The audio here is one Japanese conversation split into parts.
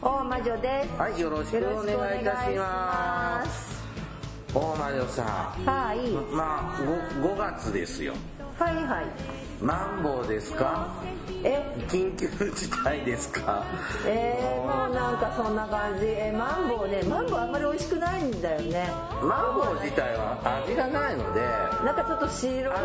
大魔女です。はいよろしくお願いいたします大魔女さんはい。まあ 5, 5月ですよはいはい。マンボウですか？え、緊急事態ですか？えー、もうなんかそんな感じ。え、マンボウね、マンボウあんまり美味しくないんだよね。マンボウ自体は味がないのでなんかちょっと白い、なん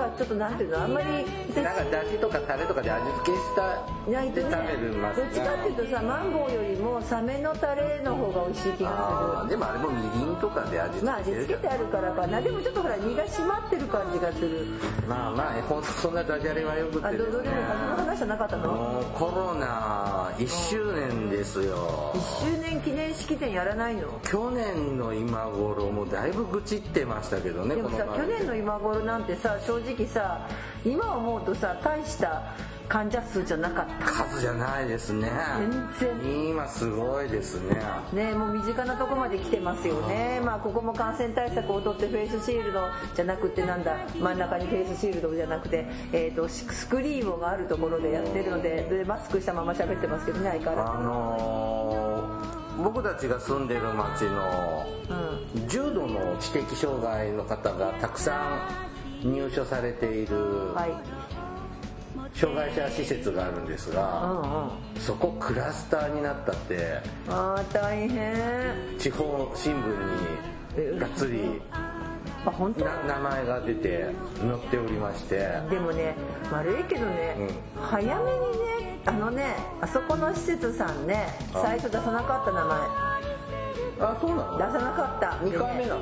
かちょっとなんていうの、あんまり、なんかだしとかタレとかで味付けしたないとね、食べるますどっちかっていうとさ、マンボウよりもサメのタレの方が美味しい気があーでもあれもみりんとかで味する。まあ味付けてる付けてあるからかな。でもちょっとほら身が締まってる感じがする。まあまあほんとそんなダジャレはよくあ、て。ねどでも風の話じゃなかったの？もうコロナ1周年ですよ。1周年記念式典やらないの？去年の今頃もだいぶ愚痴ってましたけどねでもさ去年の今頃なんてさ正直さ今思うとさ大した患者数じゃなかった。数じゃないですね。全然。今すごいですね。ねもう身近なとこまで来てますよね。まあここも感染対策をとってフェイスシールドじゃなくてなんだ真ん中にフェイスシールドじゃなくて、えー、とススクリーンがあるところでやってるのででマスクしたまま喋ってますけどね相変わらあのー僕たちが住んでる町の重度の知的障害の方がたくさん入所されているはい障害者施設があるんですうがんうん。そこクラスターになったってあー大変。地方新聞にがっつりあ本当？な名前が出て載っておりまして。でもね悪いけどね、早めにねあのねあそこの施設さんねあ。最初出さなかった名前あそうな出のさなかった。2回目なの？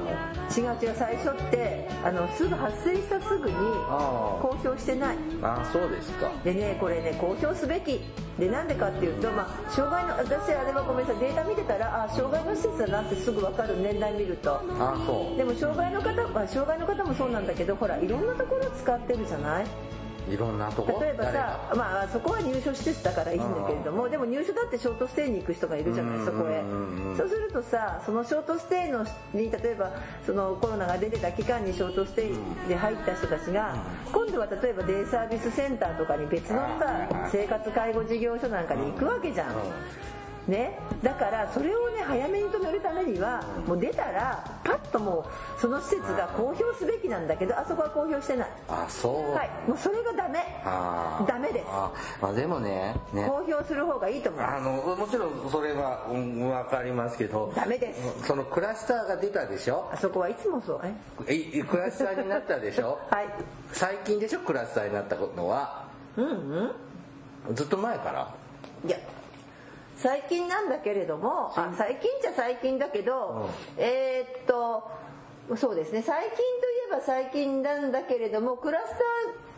違う違う最初ってあのすぐ発生したすぐにあ公表してない。あそうですか。でねこれね公表すべき。でなんでかっていうと、まあ、障害の私あれはごめんなさい。データ見てたらあ障害の施設だなってすぐ分かる年代見ると。あそう。でも障害の方は障害の方もそうなんだけどほらいろんなところ使ってるじゃない？いろんなとこ例えばさ、まあ、そこは入所施設だからいいんだけれどもでも入所だってショートステイに行く人がいるじゃないそこへ。そうするとさそのショートステイのに例えばそのコロナが出てた期間にショートステイで入った人たちが今度は例えばデイサービスセンターとかに別のさ生活介護事業所なんかに行くわけじゃん。ね、だからそれをね早めに止めるためにはもう出たらパッともうその施設が公表すべきなんだけどあそこは公表してない。あそう。はい。もうそれがダメ。ダメです。あまあでもねね。公表する方がいいと思う。あのもちろんそれは、うん、分かりますけどダメです。そのクラスターが出たでしょ？あそこはいつもそう。えいクラスターになったでしょ？はい。最近でしょ？クラスターになったのは。うんうん。ずっと前から？いや最近なんだけれどもあ最近じゃ最近だけど、えーっとそうですね。最近といえば最近なんだけれどもクラス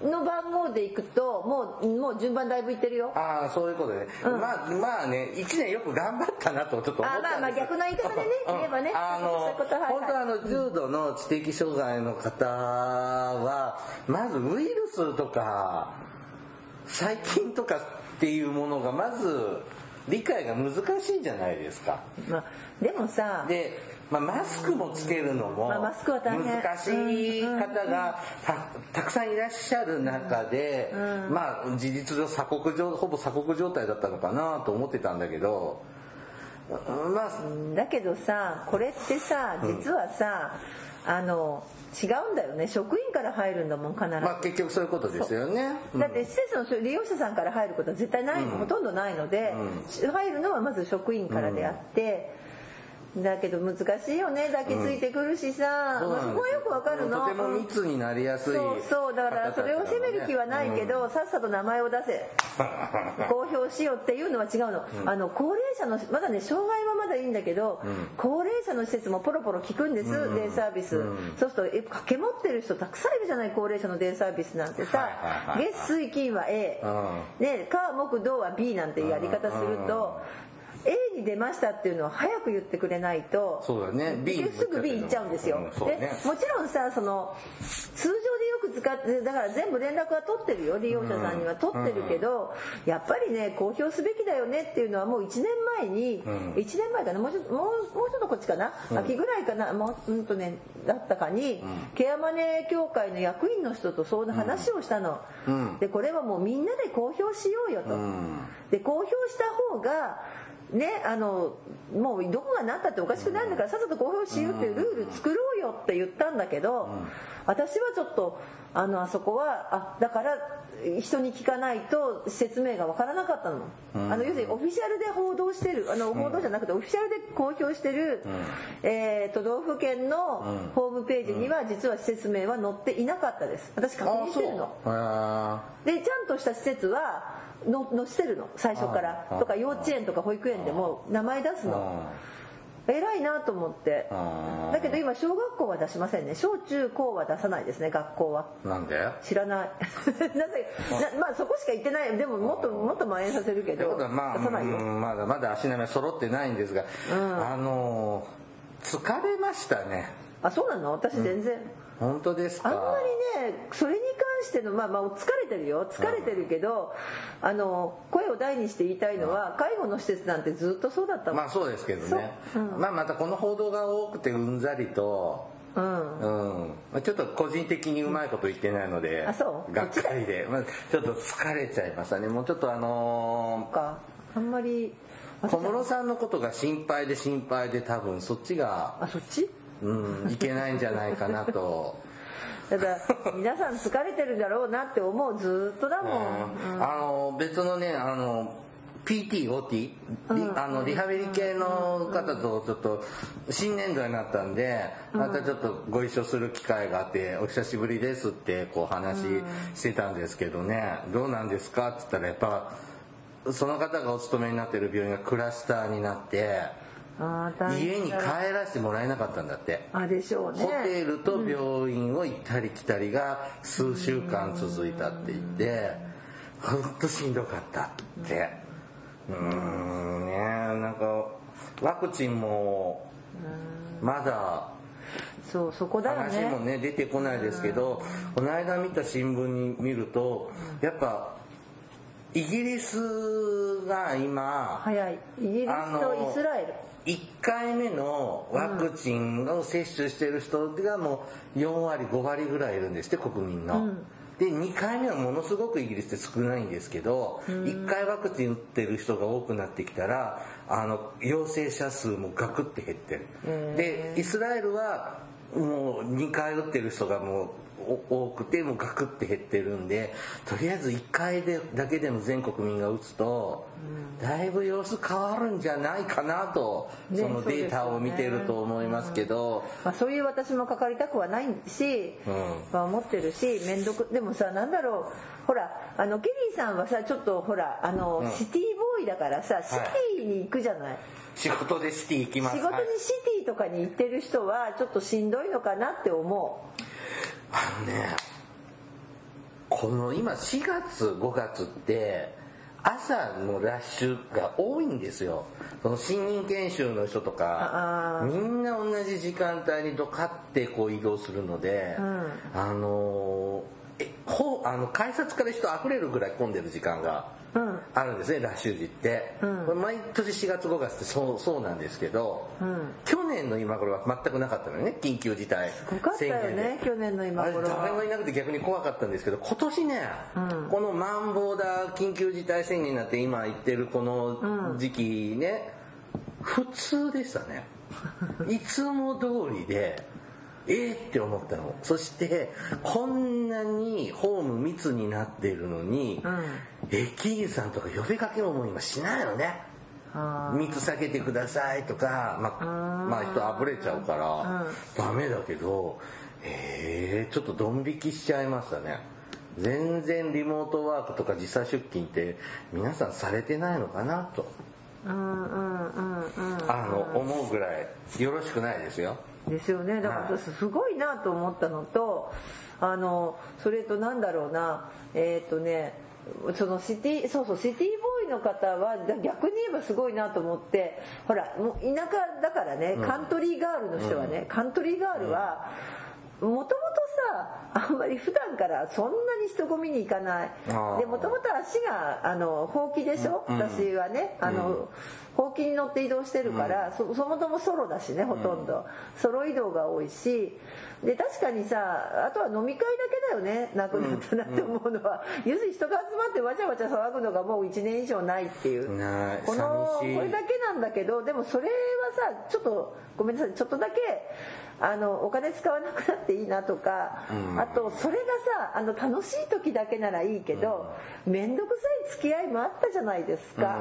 ターの番号でいくともうもう順番だいぶいってるよ。ああそういうことで、まあまあね1年よく頑張ったなとちょっと思ったんですあまあまあ逆の言い方でねうん。言えばねあのそういうこと。はいはい。本当はあの重度の知的障害の方はまずウイルスとか細菌とかっていうものがまず理解が難しいじゃないですか。まあ、でもさで、まあ、マスクもつけるのも難しい方がたたくさんいらっしゃる中で、まあ事実上鎖国状ほぼ鎖国状態だったのかなと思ってたんだけどまあだけどさこれってさ実はさ、あの違うんだよね。職員から入るんだもん必ず、まあ結局そういうことですよね。だって施設の利用者さんから入ることは絶対ない、ほとんどないので、入るのはまず職員からであって、だけど難しいよね抱きついてくるしさ、そうなんそこはよくわかるのとても密になりやすいそうそう。だからそれを責める気はないけど、さっさと名前を出せ。公表しようっていうのは違うの,、あの高齢者のまだね障害はまだいいんだけど、高齢者の施設もポロポロ聞くんです、デイサービス、そうするとえ掛け持ってる人たくさんいるじゃない高齢者のデイサービスなんてさ、はいはいはい月水金は A、うね、火木土は B なんてやり方すると、に出ましたっていうのは早く言ってくれないとそうだね。すぐ B 行っちゃうんですよ、うんね。でもちろんさその通常でよく使ってだから全部連絡は取ってるよ利用者さんには取ってるけど、やっぱりね公表すべきだよねっていうのはもう1年前に、ん。1年前かなもうちょっともうもうちょっとこっちかな、秋ぐらいかなもううんとねだったかに、ケアマネー協会の役員の人とそんな話をしたの、うん。でこれはもうみんなで公表しようよと、ん。で公表した方がねあのもうどこがなったっておかしくないんだからさっさと公表しようっていうルール作ろうよって言ったんだけど、私はちょっとあのあそこはあだから人に聞かないと説明が分からなかったの,、あの要するにオフィシャルで報道してるあの報道じゃなくてオフィシャルで公表してる、えー都道府県のホームページには実は説明は載っていなかったです。私確認してるの。あでちゃんとした施設はの載せてるの？最初から。とか幼稚園とか保育園でも名前出すー。の偉いなと思って。だけど今小学校は出しませんね。小中高は出さないですね学校は。なんで？知らない。なぜ？なまあそこしか行ってない。でももっともっと蔓延させるけどまあ、出さないよ。うんまだまだ足並みは揃ってないんですが、あのー疲れましたね。あそうなの？私全然、本当ですか？あんまりねそれに関してのまあまあ疲れてるよ。疲れてるけど、あの声を大にして言いたいのは介護の施設なんてずっとそうだったもん、まあそうですけどね、そう。まあまたこの報道が多くてうんざりと。うん。うん。まあちょっと個人的にうまいこと言ってないので、あそう？がっかりで、まあ、ちょっと疲れちゃいましたね。もうちょっとあのか。あんまりー小室さんのことが心配で心配で多分そっちが、あそっち？うん、いけないんじゃないかなと。ただ皆さん疲れてるだろうなって思うずっとだもん、うん。あの別のねあの PT、OT、リあのリハビリ系の方とちょっと新年度になったんでまたちょっとご一緒する機会があって「お久しぶりです」ってこう話してたんですけどね「どうなんですか?」って言ったらやっぱその方がお勤めになってる病院がクラスターになって家に帰らせてもらえなかったんだって。あでしょうね。ホテルと病院を行ったり来たりが数週間続いたって言ってほんとしんどかったって。うーんねなんかワクチンもまだそうそこだよ話もねね出てこないですけどこの間見た新聞に見るとやっぱイギリスが今早い。イギリスとイスラエル。1回目のワクチンを接種してる人がもう4割5割ぐらいいるんですって国民の。で2回目はものすごくイギリスって少ないんですけど、1回ワクチン打ってる人が多くなってきたらあの陽性者数もガクって減ってる。でイスラエルはもう2回打ってる人がもうお多くてもうガクって減ってるんでとりあえず1回でだけでも全国民が打つと、だいぶ様子変わるんじゃないかなと、ねそのデータを見てると思いますけど、まあ、そういう私もかかりたくはないし、うん。まあ、思ってるし面倒くでもさなんだろうほらあのケリーさんはさちょっとほらあの、シティボーイだからさシティに行くじゃない、仕事でシティ行きます。仕事にはいシティとかに行ってる人はちょっとしんどいのかなって思あのねこの今4月5月って朝のラッシュが多いんですよ。その新任研修の人とかあみんな同じ時間帯にドカってこう移動するので、うん。あのえほあの改札から人溢れるぐらい混んでる時間があるんですねラッシュ時って、うん。毎年4月5月ってそうそうなんですけど、うん。去年の今頃は全くなかったのよね緊急事態すごかったよね去年の今頃。は誰もいなくて逆に怖かったんですけど今年ね、うん。このマンボウだ緊急事態宣言になって今言ってるこの時期ね、普通でしたね。いつも通りでえーって思ったの。そしてこんなにホーム密になっているのに、うん。駅員さんとか呼びかけももう今しないのね。あ密避けてくださいとか、まあ、まあ人あぶれちゃうから、ダメだけど、えー、ちょっとドン引きしちゃいましたね。全然リモートワークとか時差出勤って皆さんされてないのかなと、ーうんうんうんうん。あの、思うぐらいよろしくないですよ。ですよね。だから私すごいなと思ったのとあのそれとなんだろうな。えっ、とねそのシティそうそうシティボーイの方は逆に言えばすごいなと思ってほらもう田舎だからねカントリーガールの人はね、カントリーガールはもともとさあんまり普段からそんなに人混みに行かない。でもともと足があのほうきでしょ、私はね。あの、ほうきに乗って移動してるから、そそもそもソロだしねほとんど、ソロ移動が多いし。で確かにさあとは飲み会だけだよね。なくなったなって思うのは、要するに人が集まってわちゃわちゃ騒ぐのがもう1年以上ないっていう。この寂しい。これだけなんだけどでもそれはさちょっとごめんなさい。ちょっとだけあのお金使わなくなっていいなとか、あとそれがさあの楽しい時だけならいいけど面倒、くさい付き合いもあったじゃないですか、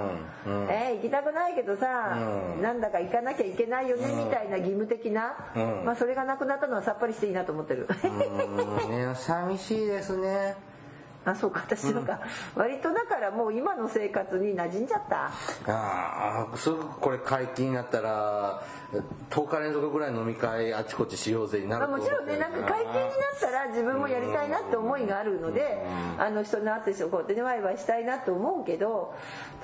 うえー行きたくないけどさ、うん。なんだか行かなきゃいけないよね、みたいな義務的な、うん。まあ、それがなくなったのはさっぱりしていいなと思ってる。寂しいですねあそうか私なん。か、割とだからもう今の生活に馴染んじゃった。ああすぐこれ解禁になったら10日連続ぐらい飲み会あちこちしようぜになるまあ、もちろんねなんか解禁になったら自分もやりたいなって思いがあるので、あの人に会ってこうやってねワイワイしたいなと思うけど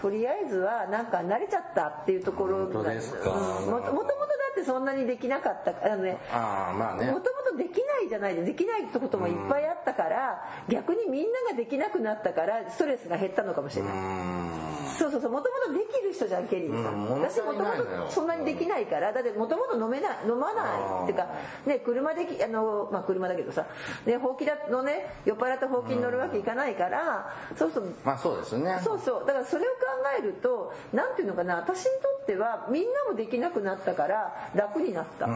とりあえずはなんか慣れちゃったっていうところ本当ですか。うん。もともとってそんなにできなかったあのねああまあね。もともとできないじゃないでできないってこともいっぱいあったから逆にみんなができなくなったからストレスが減ったのかもしれうない。ん。そうそうそう。もともとできる人じゃんケリーさん、うん。私もともとそんなにできないから。だってもともと飲めない飲まないっていうかね車できあのまあ車だけどさねほうきだのね酔っ払ったほうきに乗るわけいかないからそうそうまあそうですね。そうそう。だからそれを考えるとなんていうのかな私にとってはみんなもできなくなったから楽になった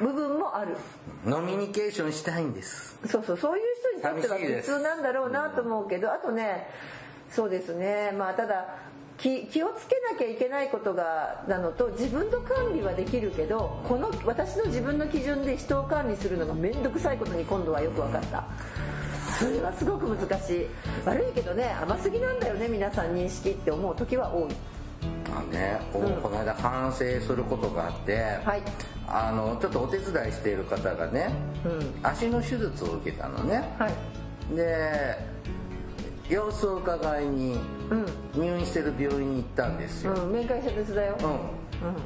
部分もある。ノミニケーションしたいんです。そうそう。そういう人にとっては普通なんだろうなと思うけどあとねそうですね。まあただ気気をつけなきゃいけないことがなのと自分の管理はできるけどこの私の自分の基準で人を管理するのが面倒くさいことに今度はよく分かった。それはすごく難しい。悪いけどね甘すぎなんだよね皆さん認識って思う時は多い。あのね、ここの間反省することがあって、はい。あのちょっとお手伝いしている方がね、うん。足の手術を受けたのね。はい。で様子を伺いに入院してる病院に行ったんですよ、うん面会者手伝よ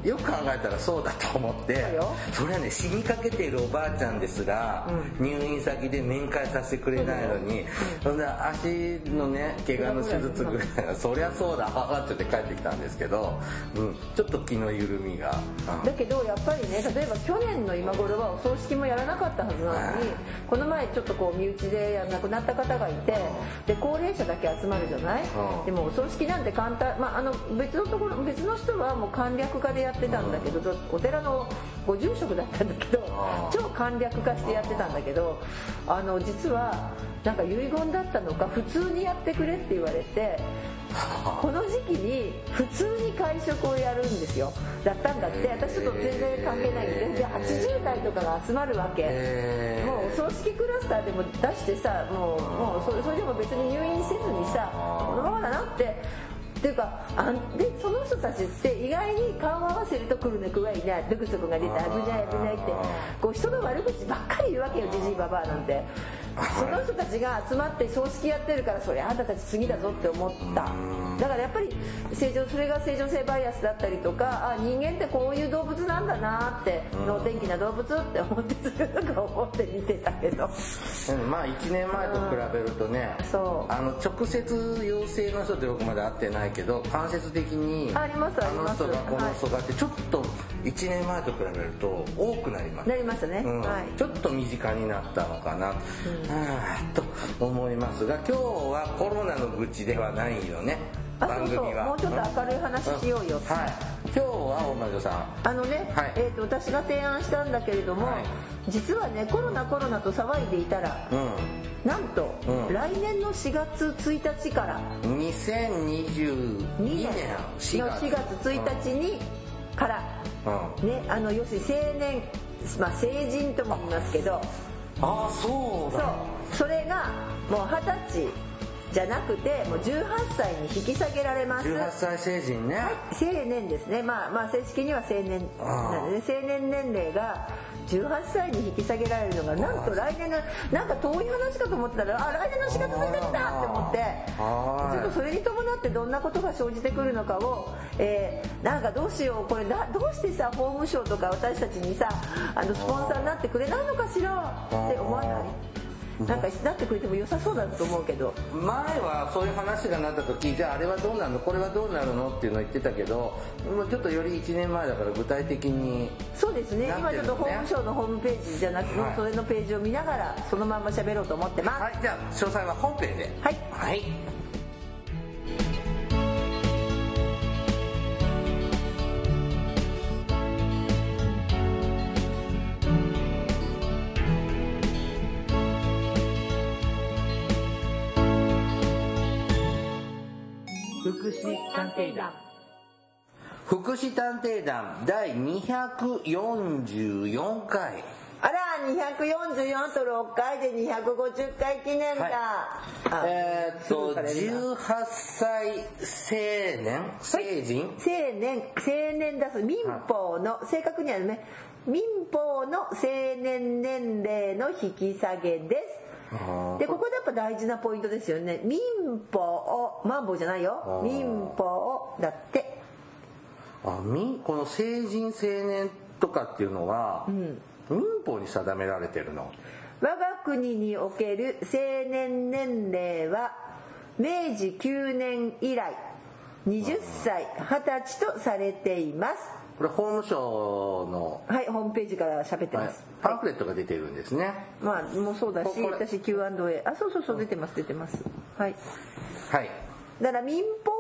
うん、よく考えたらそうだと思ってそれはね死にかけているおばあちゃんですら、入院先で面会させてくれないのに、そんな足のね怪我の手術ぐらいはそりゃそうだははって言って帰ってきたんですけど、うん、ちょっと気の緩みが、うん。だけどやっぱりね例えば去年の今頃はお葬式もやらなかったはずなのにこの前ちょっとこう身内で亡くなった方がいてで高齢者だけ集まるじゃない？うん。でもお葬式なんて簡単、まあ、あの別のところ別の人はもう簡略化でやってたんだけどお寺のご住職だったんだけど超簡略化してやってたんだけどあの実はなんか遺言だったのか普通にやってくれって言われてこの時期に普通に会食をやるんですよ。だったんだって。私ちょっと全然関係ないんで。で80代とかが集まるわけ。もうお葬式クラスター。でも出してさもうもうそれでも別に入院せずにさこのままだなってっていうかあでその人たちって意外に顔を合わせると来るねくわいない。ルクソクが出て危ない危ないって。こう人の悪口ばっかり言うわけよじじいばばあなんて。その人たちが集まって葬式やってるからそれあんたたち次だぞって思った。だからやっぱり正常それが正常性バイアスだったりとかあ人間ってこういう動物なんだなって能天気な動物って思ってずっと思って見てたけど。うんまあ1年前と比べるとね、そう。あの直接陽性の人って僕まで会ってないけど間接的にありますあります。あの人がこの人がってちょっと1年前と比べると多くなります。なりましたね、うん。はい。ちょっと身近になったのかな、はあと思いますが今日はコロナの愚痴ではないよね。番組は。もうちょっと明るい話しようよ、ん。はい。今日は大魔女さん。あのね、はい。えー、と私が提案したんだけれども、はい。実はねコロナコロナと騒いでいたらうなんと、うん。来年の4月1日から。ん2022 2年年の4月1日にから、うん。ねあの要するに成年、まあ、成人とも言いますけどあそうそう。それがもう二十歳。じゃなくてもう18歳に引き下げられます。18歳成人ね、青年ですね。まあまあ正式には青年。なので、成年年齢が18歳に引き下げられるのがなんと来年のなんか遠い話かと思ってたらあ来年の4月1日だって思ってはい。ちょっとそれに伴ってどんなことが生じてくるのかを、えーなんかどうしよう。これだどうしてさ法務省とか私たちにさあのスポンサーになってくれないのかしら？って思わない？なんかなってくれても良さそうだと思うけど。前はそういう話がなった時じゃああれはどうなるの？これはどうなるの？っていうのを言ってたけどもうちょっとより1年前だから具体的にそうですね。今ちょっと法務省のホームページじゃなくて、はい。それのページを見ながらそのまんま喋ろうと思ってます、はい。じゃあ詳細は本編で。はい。はい祉探偵団。福祉探偵団第244回。あら244と6回で250回記念だ、あえーっとすぐからやるな18歳青年成人、青年青年だす民法の、正確にはね民法の青年年齢の引き下げですでここでやっぱ大事なポイントですよね。民法マンボウじゃないよ。民法だって。あ民この成人青年とかっていうのは、民法に定められてるの？我が国における青年年齢は明治9年以来20歳20歳とされていますこれ法務省の、はいホームページから喋ってはい。ます、パンフレットが出てるんですね。まあもうそうだし私 Q&A あそうそうそう出てます出てます。はい。はい。だから民法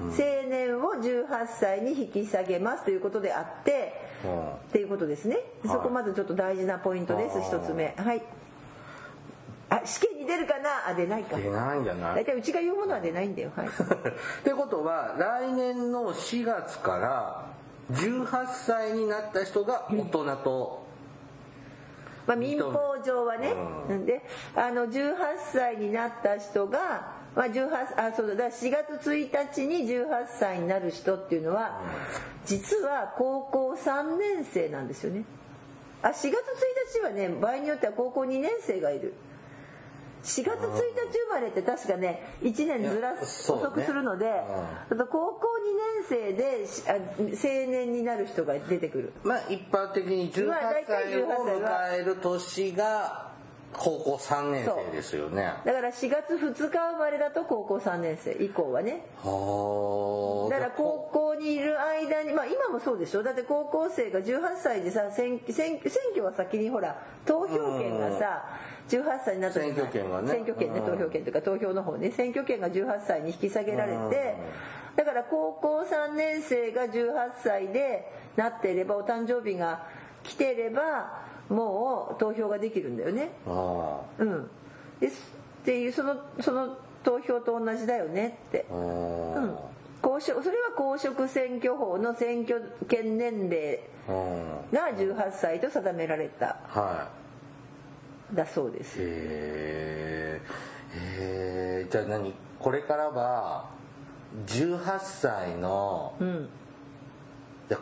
上の青年を18歳に引き下げますということであって、うん。っていうことですね。そこまずちょっと大事なポイントです一つ目。はい。あ試験に出るかな？あ出ないか。出ないんじゃない？大体うちが言うものは出ないんだよ。はい。ってことは来年の4月から18歳になった人が大人と、まあ、民法上はね、うん。であの18歳になった人が、まあ、18あそうだ。だから4月1日に18歳になる人っていうのは実は高校3年生なんですよね。あ4月1日はね場合によっては高校2年生がいる4月1日生まれって確かね1年ずらす遅くするので、高校2年生でしあ青年になる人が出てくる。まあ一般的に18まあ大体歳を18歳は迎える年が高校3年生ですよね。だから4月2日生まれだと高校3年生以降はね。はあだから高校にいる間にまあ今もそうでしょ。だって高校生が18歳でさ選挙は先にほら投票権がさ18歳になった選挙権がね。選挙権ねうん。投票権というか投票の方ね。選挙権が18歳に引き下げられてだから高校3年生が18歳でなっていればお誕生日が来てればもう投票ができるんだよね。あうん。ですっていうそのその投票と同じだよねって。あ、うん。公職それは公職選挙法の選挙権年齢うん。が18歳と定められた。はだそうです。いへえじゃあ何？これからは18歳のうん。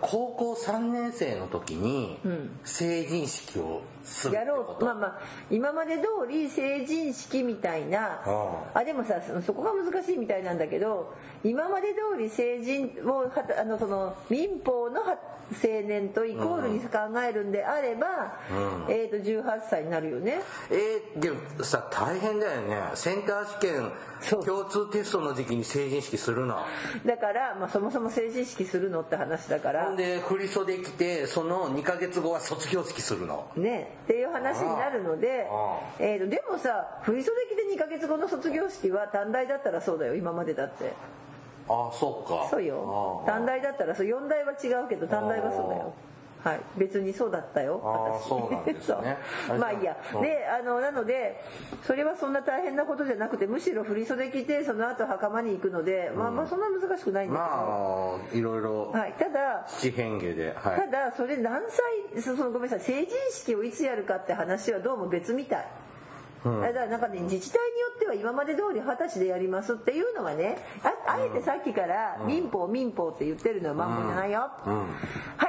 高校3年生の時にん。成人式をやろう。まあまあ今まで通り成人式みたいなああ。でもさそそこが難しいみたいなんだけど今まで通り成人をあのその民法のは青年とイコールに考えるんであれば、うん。えー、と18歳になるよね。えー、でもさ大変だよね。センター試験共通テストの時期に成人式するの。だから、まあ、そもそも成人式するのって話だから。ほんで振り袖着てその2ヶ月後は卒業式するの。ねっていう話になるのであ、えー、とでもさ振り袖着て2ヶ月後の卒業式は短大だったらそうだよ今までだって。ああそうか。そうよ。短大だったらそう4大は違うけど短大はそうだよはい。別にそうだったよ。私。そうなんですね。まあいいや。うん。であのなのでそれはそんな大変なことじゃなくてむしろ振り袖着てその後袴に行くので、まあまあそんな難しくないんだけど、まあいろいろはい、ただ七変化ではたいだそれ何歳そそのごめんなさい。成人式をいつやるかって話はどうも別みたいだからなんかね自治体によっては今まで通り二十歳でやりますっていうのがねああえてさっきから民法民法って言ってるのはマンボじゃないよ、は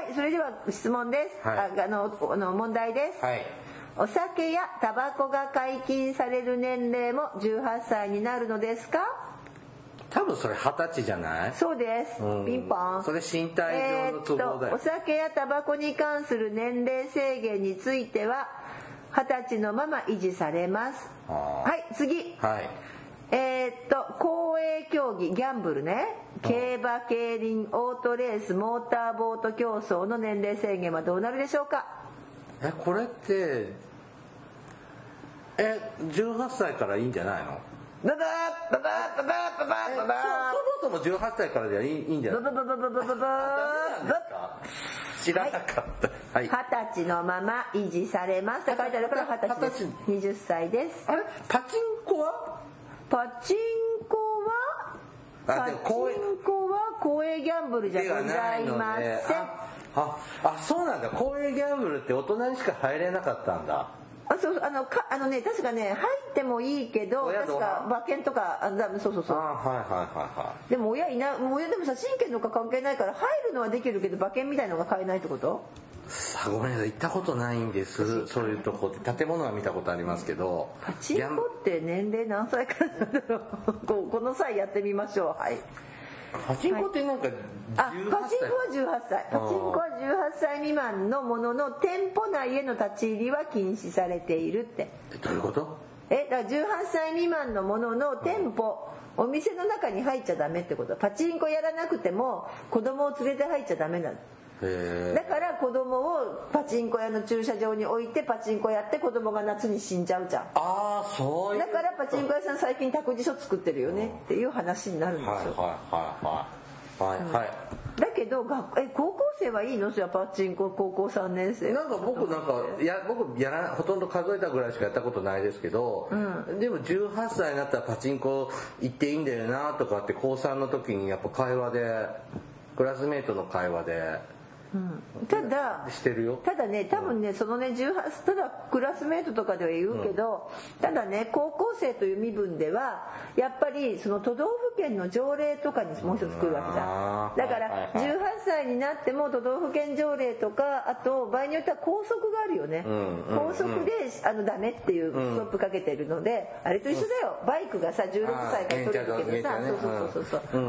いそれでは質問です、はい。ああのあの問題です、はい。お酒やタバコが解禁される年齢も18歳になるのですか？多分それ二十歳じゃない？そうです、うん。ピンポン。それ身体上の都合だよ。えーっとお酒やタバコに関する年齢制限については二十歳のまま維持されます。はい次。はい。えーっと公営競技ギャンブルね。競馬競輪オートレースモーターボート競争の年齢制限はどうなるでしょうか？えこれってえ18歳からいいんじゃないの？ブブーブブーブブーブブーブブーそもそも18歳からでいいいいんじゃないブブブブブブブブブー知らなかったはい、二十歳のまま維持されますって書いてあるから二十歳です20歳ですあれパチンコはパチンコはパチンコは公営ギャンブルじゃございませんああそうなんだ公営ギャンブルって大人にしか入れなかったんだそうあのかあのね確かね入ってもいいけど確か馬券とかあだそうそうあそう。はいはいはいはでも親いな親でもさ親権とか関係ないから入るのはできるけど馬券みたいのが買えないってこと？いさあごめんなさい。行ったことないんです。そう。いうとこって建物は見たことありますけど。パチンコって年齢何歳からなんだろう？こうこの際やってみましょう。はいパチンコってなんか18あ歳。パチンコは18歳。パチンコは18歳未満のものの店舗内への立ち入りは禁止されているって。えどういうこと？えだから18歳未満のものの店舗お店の中に入っちゃダメってこと？パチンコやらなくても子供を連れて入っちゃダメなの？へだから子供をパチンコ屋の駐車場に置いてパチンコやって子供が夏に死んじゃうじゃん。ああそうだからパチンコ屋さん最近託児所作ってるよね。っていう話になるんですよ、はいはいはいはいはい。はいだけど学え高校生はいいの？じゃあパチンコ高校3年生。なんか僕なんかいや僕やらほとんど数えたぐらいしかやったことないですけど、でも18歳になったらパチンコ行っていいんだよなとかって高3の時にやっぱ会話でクラスメートの会話でただしてるよ。ただね多分ねそのね18ただクラスメートとかでは言うけど、ただね高校生という身分ではやっぱりその都道府県の条例とかにもう一つ来るわけじゃあー。んだからはいはいはい。18歳になっても都道府県条例とかあと場合によっては校則があるよね、んうん校則であのダメっていうストップかけてるので、あれと一緒だよ。バイクがさ16歳から取れるけどさあーそうそうそうそうそ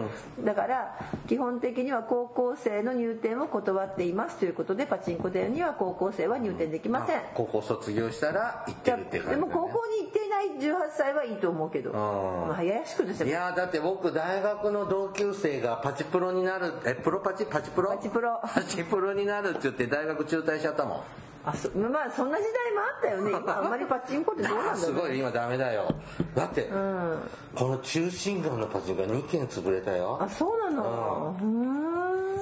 う、だから基本的には高校生の入店を断っていますということでパチンコ店には高校生は入店できません、高校卒業したら行ってるっていう感じだ、ね、でも高校に行っていない18歳はいいと思うけど、ん。まあ、ややしくですいよやーだって僕大学の同級生がパチプロになるえプロパチパチプロ？パチプロ。パチプロになるって言って大学中退しちゃったもん。あそまあそんな時代もあったよね。今 あんまりパチンコってどうなんだろうすごい今ダメだよ。だって、この中心街のパチンコが2軒潰れたよ。あそうなの？うーん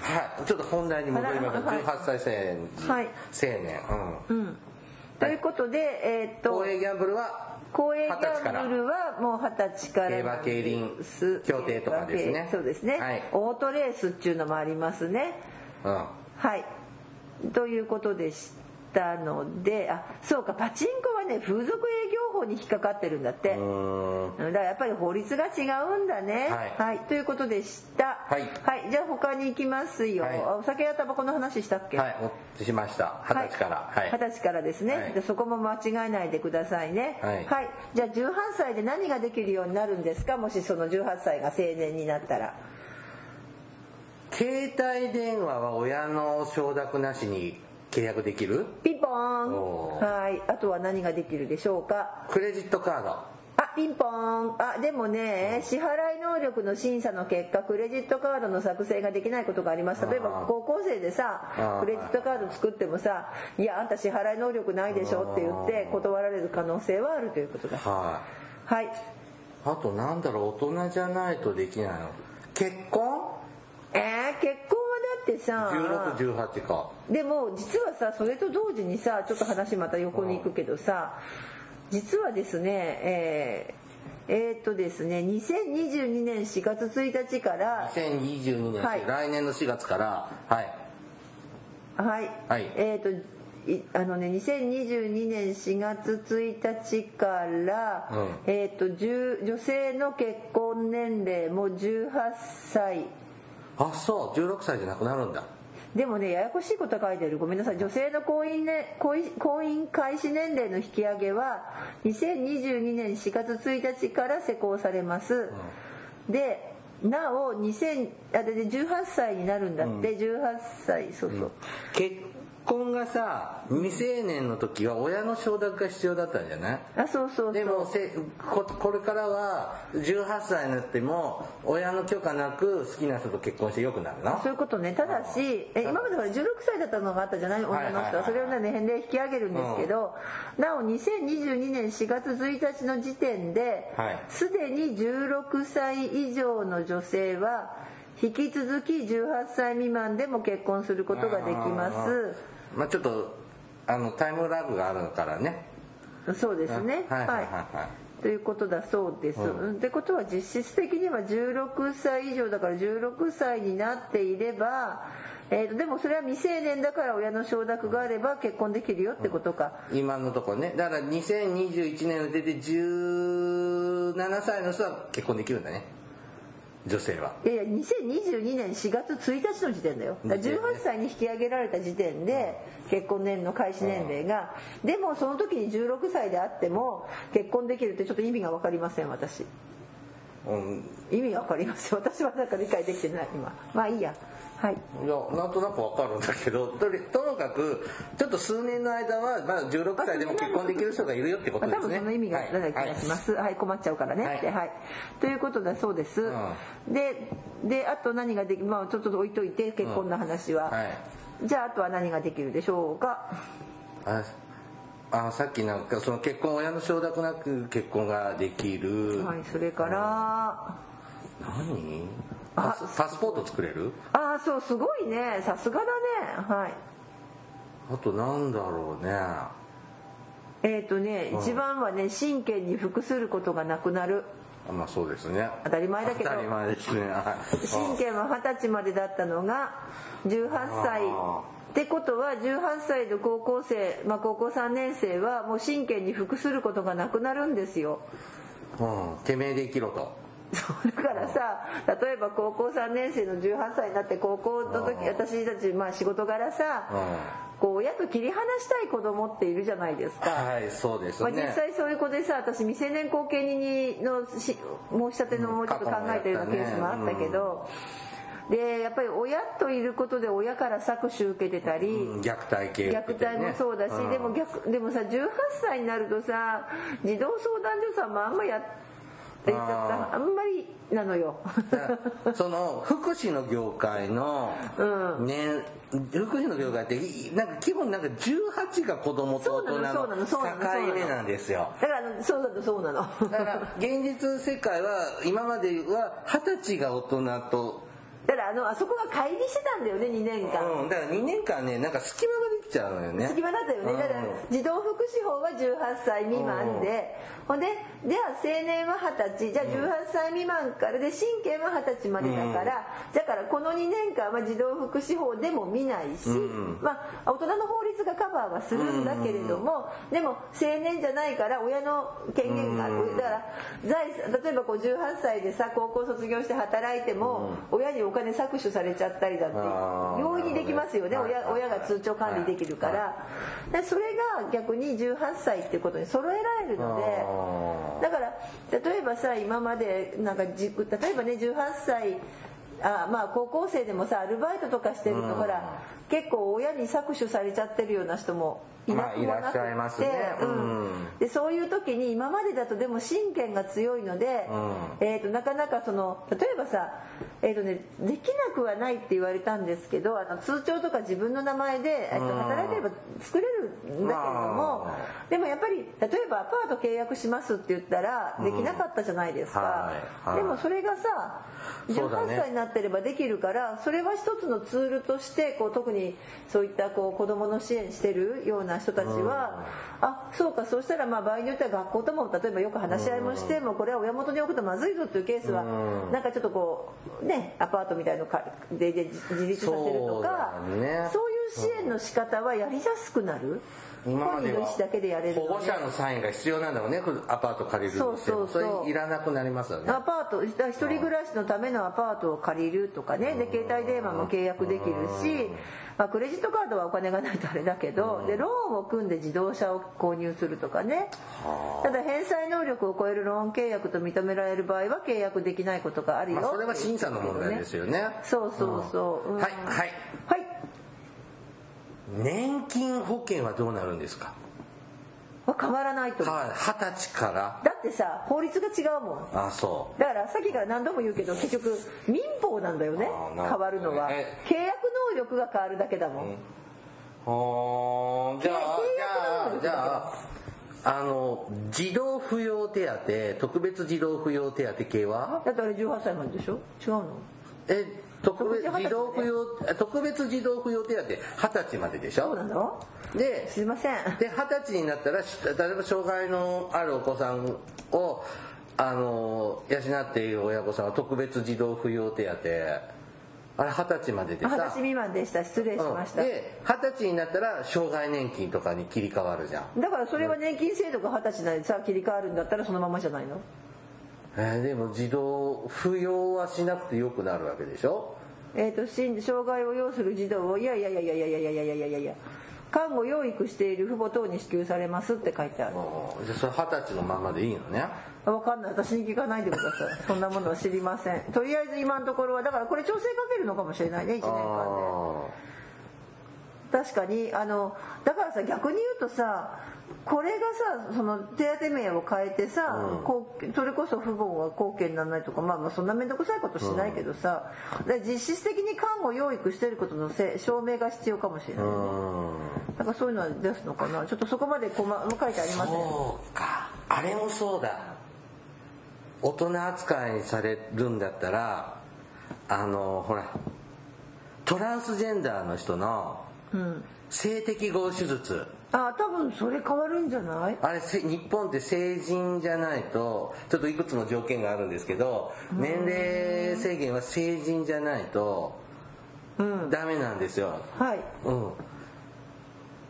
はいちょっと本題に戻りますはい18歳青年、はい。青年。うん、ということでえーっと公営ギャンブルは公営ギャンブルはもう二十歳から競馬競輪競艇とかですね。そうですね、はい。オートレースっていうのもありますね。うん。はい。ということでしたのであそうかパチンコはね風俗営業法に引っかかってるんだって。うーん。だからやっぱり法律が違うんだね。はい。ということでした。はい。じゃあ他に行きますよ、はい。お酒やタバコの話したっけ？はい。おしました。二十歳から。はい、二十歳からですね、はい。でそこも間違えないでくださいね。はい。じゃあ18歳で何ができるようになるんですか？もしその18歳が青年になったら。携帯電話は親の承諾なしに契約できる？ピンポーン。はい。あとは何ができるでしょうか？クレジットカード。あピンポーン。あでもね支払い能力の審査の結果クレジットカードの作成ができないことがあります。例えば高校生でさクレジットカード作ってもさ「いやあんた支払い能力ないでしょ」って言って断られる可能性はあるということだ。はい。はい。あとなんだろう？大人じゃないとできないの？結婚？えー、結婚？ってさ。1618か。でも実はさそれと同時にさちょっと話また横に行くけどさ実はですねえー、えーっとですね2022年4月1日から2022年、はい。来年の4月からはい。はい、はい。えーっといあのね2022年4月1日から、うん。えっ、と10女性の結婚年齢も18歳あそう。16歳じゃなくなるんだ。でもねややこしいこと書いてる。ごめんなさい。女性の婚姻,、ね、婚姻開始年齢の引き上げは2022年4月1日から施行されます、でなお2000あでで18歳になるんだって、18歳そうそう、結婚がさ未成年の時は親の承諾が必要だったんじゃない？あそうそうそう。でもせここれからは18歳になっても親の許可なく好きな人と結婚してよくなるなそういうことね。ただしえ今までほら16歳だったのがあったじゃない？女の人はいはいはい。は。それをね年齢引き上げるんですけど、なお2022年4月1日の時点ではい。すで、に16歳以上の女性は引き続き18歳未満でも結婚することができますまあちょっとあのタイムラグがあるからね。そうですね。はいはいということだそうです。うん。ってことは実質的には16歳以上だから16歳になっていれば、えーとでもそれは未成年だから親の承諾があれば結婚できるよってことか。今のところね。だから2021年の出て17歳の人は結婚できるんだね女性は。いやいや2022年4月1日の時点だよ。だから時点ね18歳に引き上げられた時点で結婚年の開始年齢が。でもその時に16歳であっても結婚できるってちょっと意味が分かりません私。うん。意味が分かりません。私はなんか理解できてない今。まあいいやはい。いやなんとなくわかるんだけど ともかくちょっと数年の間はまだ16歳でも結婚できる人がいるよってことまあ多ですね分その意味がはい。出ない気がします、はい困っちゃうからね、はい。はい。ということだそうです、うでであと何ができまあちょっと置いといて結婚の話は、はい。じゃああとは何ができるでしょうか？ああさっきなんかその結婚親の承諾なく結婚ができる、はいそれから、何？あパスパスポート作れる？ああそうすごいね。さすがだね。はい。あとなんだろうね。えっ、とね、一番はね親権に服することがなくなる。あまあそうですね。当たり前だけど。当たり前ですね。はい。親権は二十歳までだったのが18歳。あってことは18歳の高校生、まあ、高校3年生はもう親権に服することがなくなるんですよ。うん。てめえで生きろとそうだからさ例えば高校3年生の18歳になって高校の時私たちまあ仕事柄さこう親と切り離したい子供っているじゃないですか。はいそうですまあ、ね、実際そういう子でさ私未成年後見人のし申し立てのもうちょっと考えたようなケースもあったけど、でやっぱり親といることで親から搾取受けてたり、うん虐待系虐待もそうだし、ん。でも逆でもさ18歳になるとさ児童相談所さんもあんまやってちゃったあんまりなのよ。その福祉の業界の、ね福祉の業界っていなんか基本なんか18が子供と大人の境目なんですよ。だからそうなの。そうなの。だから現実世界は今までは二十歳が大人とだからあのあそこが乖離してたんだよね2年間、うん、だから2年間ねなんか隙間ができちゃうのよね。隙間だったよね。だからうん児童福祉法は18歳未満で。ほんででは青年は20歳。じゃあ18歳未満からで親権は20歳までだから、だからこの2年間は児童福祉法でも見ないし、まあ大人の法律がカバーはするんだけれども、でも青年じゃないから親の権限がある、だから財産例えばこう18歳でさ高校卒業して働いても、親にお金搾取されちゃったりだって容易にできますよね。はい親親が通帳管理できるから、でそれが逆に18歳っていうことに揃えられるのあでだから例えばさ今までなんかじ例えばね18歳あまあ高校生でもさアルバイトとかしてると、ほら結構親に搾取されちゃってるような人もいなくもなくて、でそういう時に今までだとでも親権が強いので、えー、となかなかその例えばさ、えーとね、できなくはないって言われたんですけどあの通帳とか自分の名前で、えーとうん。働いてれば作れるんだけれどもまでもやっぱり例えばアパート契約しますって言ったらできなかったじゃないですか、はい。はい。でもそれがさ18そうだね。歳になってればできるからそれは一つのツールとしてこう特にそういったこう子どもの支援してるような人たちは、あそうかそうしたらまあ場合によっては学校とも例えばよく話し合いもしてもこれは親元に置くとまずいぞっていうケースはなんかちょっとこうねアパートみたいのかでで自立させるとかそういう支援の仕方はやりやすくなる？今までは本人の意思だけでやれる保護者のサインが必要なんだろうねアパート借りるそうそうそう。れいらなくなりますよね。アパート一人暮らしのためのアパートを借りるとかね。で携帯電話も契約できるし、まあ、クレジットカードはお金がないとあれだけどでローンを組んで自動車を購入するとかね。ただ返済能力を超えるローン契約と認められる場合は契約できないことがあるよ、まあ、それは審査の問題ですよね。そうそうそう、うん。はいはい。はい。年金保険はどうなるんですか？は変わらないと思う。はい二十歳から。だってさ法律が違うもん。あそだからさっきから何度も言うけど結局民法なんだよね。変わるのは。え。契約能力が変わるだけだもん、うはあじゃあじゃあじゃああの児童扶養手当特別児童扶養手当系は？だってあれ18歳まででしょ？違うの？え特別特別児童扶養特別児童扶養手当二十歳まででしょ？そうなの？ですいません。で二十歳になったらし例えば障害のあるお子さんをあの養っている親御さんは特別児童扶養手当あれ二十歳までで二十さ歳未満でした。失礼しました、うん。で二十歳になったら障害年金とかに切り替わるじゃん。だからそれは年金制度が二十歳でさ切り替わるんだったらそのままじゃないの？えーでも児童扶養はしなくてよくなるわけでしょ？えっ、とし障害を要する児童をいやいやいやいやいやいやいやいやいやいやいや看護養育している父母等に支給されますって書いてある。うんじゃあそれ二十歳のままでいいのねわかんない。私に聞かないでください。そんなものは知りません。とりあえず今のところはだからこれ調整かけるのかもしれないね。1年間で。あ確かに。あのだからさ逆に言うとさこれがさその手当名を変えてさ、こうそれこそ父母が後見にならないとかまあまあそんな面倒くさいことしないけどさ、だから実質的に看護養育してることのせ証明が必要かもしれない、ーうん。なんかそういうのは出すのかな。ちょっとそこまで細書いてありません。そうか。あれもそうだ大人扱いにされるんだったらあのほらトランスジェンダーの人のうん。性的合手術。あ多分それ変わるんじゃない？あれせ日本って成人じゃないとちょっといくつも条件があるんですけど年齢制限は成人じゃないとうん。ダメなんですよ。はい。うん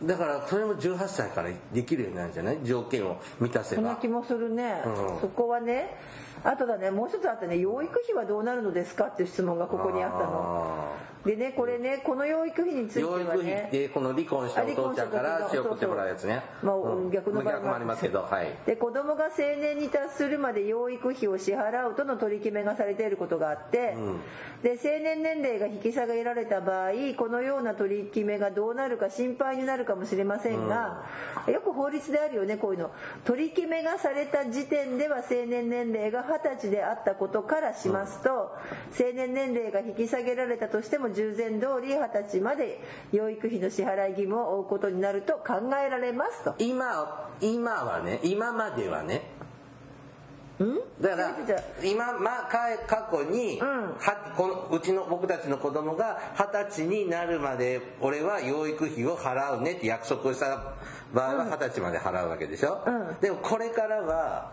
だからそれも18歳からできるようになるんじゃない？条件を満たせば。そんな気もするね、うん。そこはねあとだねもう一つあってね養育費はどうなるのですかっていう質問がここにあったの。でねこれねこの養育費については養育費っねてこの離婚したお父ちゃんから仕送ってもらうやつね。まあうん。逆の場合もありますけどはい。で子供が成年に達するまで養育費を支払うとの取り決めがされていることがあって、で成年年齢が引き下げられた場合このような取り決めがどうなるか心配になるかもしれませんが、よく法律であるよねこういうの。取り決めがされた時点では成年年齢が二十歳であったことからしますと、成年年齢が引き下げられたとしても従前通り二十歳まで養育費の支払い義務を負うことになると考えられますと。今今はね今まではね。だから今、まあ、か過去に、ん。はこのうちの僕たちの子供が二十歳になるまで俺は養育費を払うねって約束をした場合は二十歳まで払うわけでしょ、うん。でもこれからは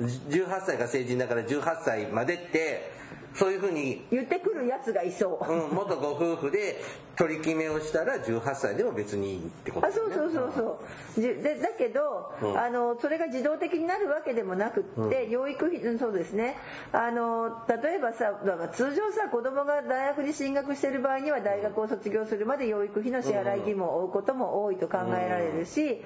18歳が成人だから18歳までってそういうふうに言ってくるやつがいそう。うん、元ご夫婦で取り決めをしたら18歳でも別にいいってことあそうそうそうそう。でだけど、うん。あのそれが自動的になるわけでもなくって、養育費うんそうですね。あの例えばさ、まあ、通常さ子供が大学に進学している場合には大学を卒業するまで養育費の支払い義務を負うことも多いと考えられるし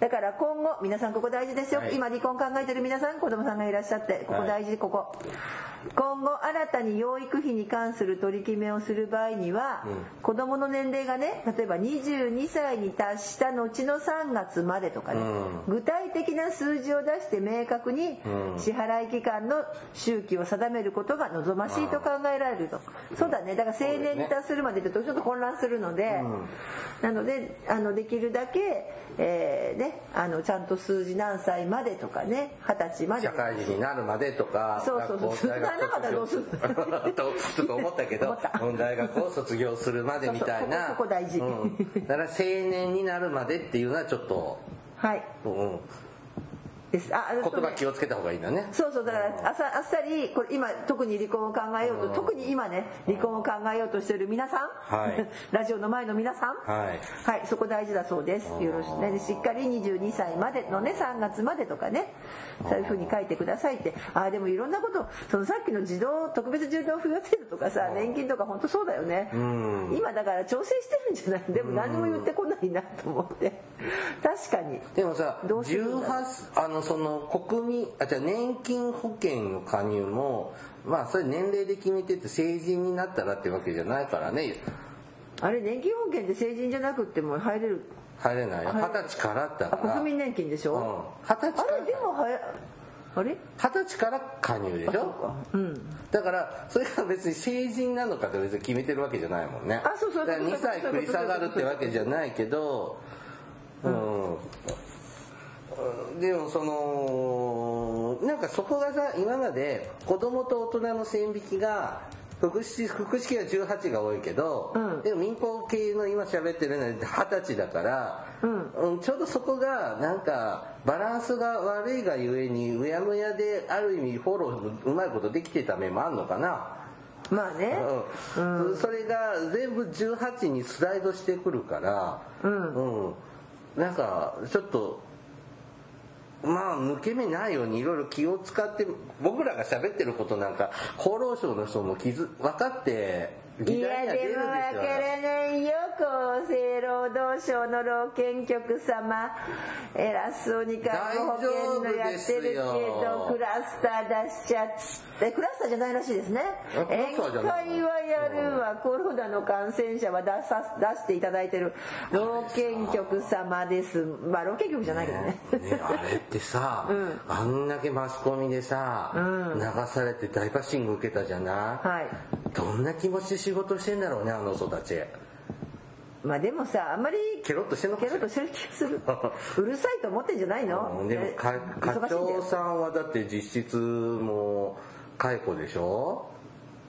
だから今後皆さんここ大事ですよ、はい。今離婚考えてる皆さん子供さんがいらっしゃってここ大事ここ。今後新たに養育費に関する取り決めをする場合には、子供の年齢がね例えば22歳に達した後の3月までとかね、具体的な数字を出して明確に支払い期間の周期を定めることが望ましいと考えられると、そうだね。だから成年に達するまでってちょっと混乱するので、なのであのできるだけ、えーね、あのちゃんと数字何歳までとかね二十歳まで。社会人になるまでとかそうそうそう。学校大学なかったらどうする？とちょっと思った。けど大学を卒業するまでみたいな。そうそうこ大事。うん。だから成年になるまでっていうのはちょっと、はい。うん、です。あ言葉気をつけた方がいいんだね。そうそうだからあさあっさりこれ今特に離婚を考えようと特に今ね離婚を考えようとしている皆さん、はい。ラジオの前の皆さんはい。はい、そこ大事だそうです。よろしくね。でしっかり22歳までのね3月までとかねそういうふうに書いてくださいって。ああでもいろんなことそのさっきの児童特別児童扶養制度とかさ年金とか本当そうだよね。今だから調整してるんじゃない？でも何も言ってこないなと思って確かに。でもさどうするんだろう。18あのその国民あじゃあ年金保険の加入もまあそれ年齢で決めてて成人になったらってわけじゃないからね。あれ年金保険で成人じゃなくっても入れる？入れないよ。二十歳からだあから国民年金でしょ、うん。二十歳あれでもはやあれ？二十歳から加入でしょ？うん。だからそれが別に成人なのかって別に決めてるわけじゃないもんね。あそうそう。だから2歳繰り下がるってわけじゃないけどうん、でもそのなんかそこがさ今まで子供と大人の線引きが福祉福祉系は18が多いけど、うん。でも民放系の今喋ってるのは二十歳だから、うん。ちょうどそこがなんかバランスが悪いがゆえにうやむやである意味フォローうまいことできてた面もあんのかな。まあね。うん。それが全部18にスライドしてくるから、うんなんかちょっとまあ抜け目ないようにいろいろ気を使って僕らが喋ってることなんか厚労省の人も気づ分かっていやでもわからないよ厚生労働省の老健局様。偉そうに看護保険のやってるけどよ。クラスター出しちゃってクラスターじゃないらしいですね。宴会はやるわコロナの感染者は出さ出していただいてる。老健局様です。まあ老健局じゃないけどね。ねあれってさ、あんだけマスコミでさ、流されて大バッシング受けたじゃない、はいどんな気持ちで仕事してんだろうねあの人たち。まあでもさあんまりケロッとしてんのかしら？ケロッとしてる気がする。うるさいと思ってんじゃないの？うんでもかね課忙しいんだよ。長さんはだって実質もう解雇でしょ？